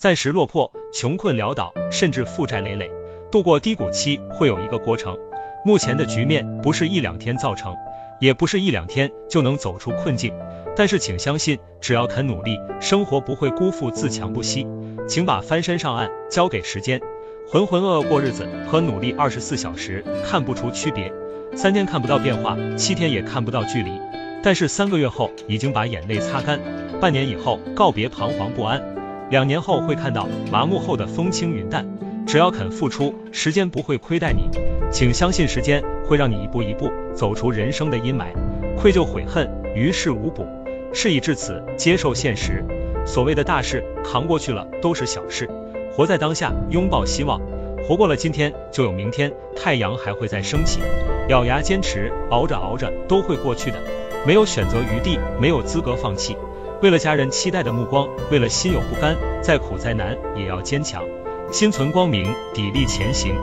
暂时落魄、穷困潦倒，甚至负债累累。度过低谷期会有一个过程，目前的局面不是一两天造成，也不是一两天就能走出困境。但是请相信，只要肯努力，生活不会辜负自强不息。请把翻身上岸交给时间，浑浑噩噩过日子和努力二十四小时看不出区别。三天看不到变化，七天也看不到距离，但是三个月后已经把眼泪擦干，半年以后告别彷徨不安，两年后会看到麻木后的风轻云淡。只要肯付出，时间不会亏待你，请相信时间会让你一步一步走出人生的阴霾。愧疚悔恨于事无补，事已至此，接受现实。所谓的大事扛过去了都是小事，活在当下，拥抱希望，活过了今天就有明天，太阳还会再升起。咬牙坚持，熬着熬着都会过去的。没有选择余地，没有资格放弃。为了家人期待的目光，为了心有不甘，再苦再难也要坚强。心存光明，砥砺前行。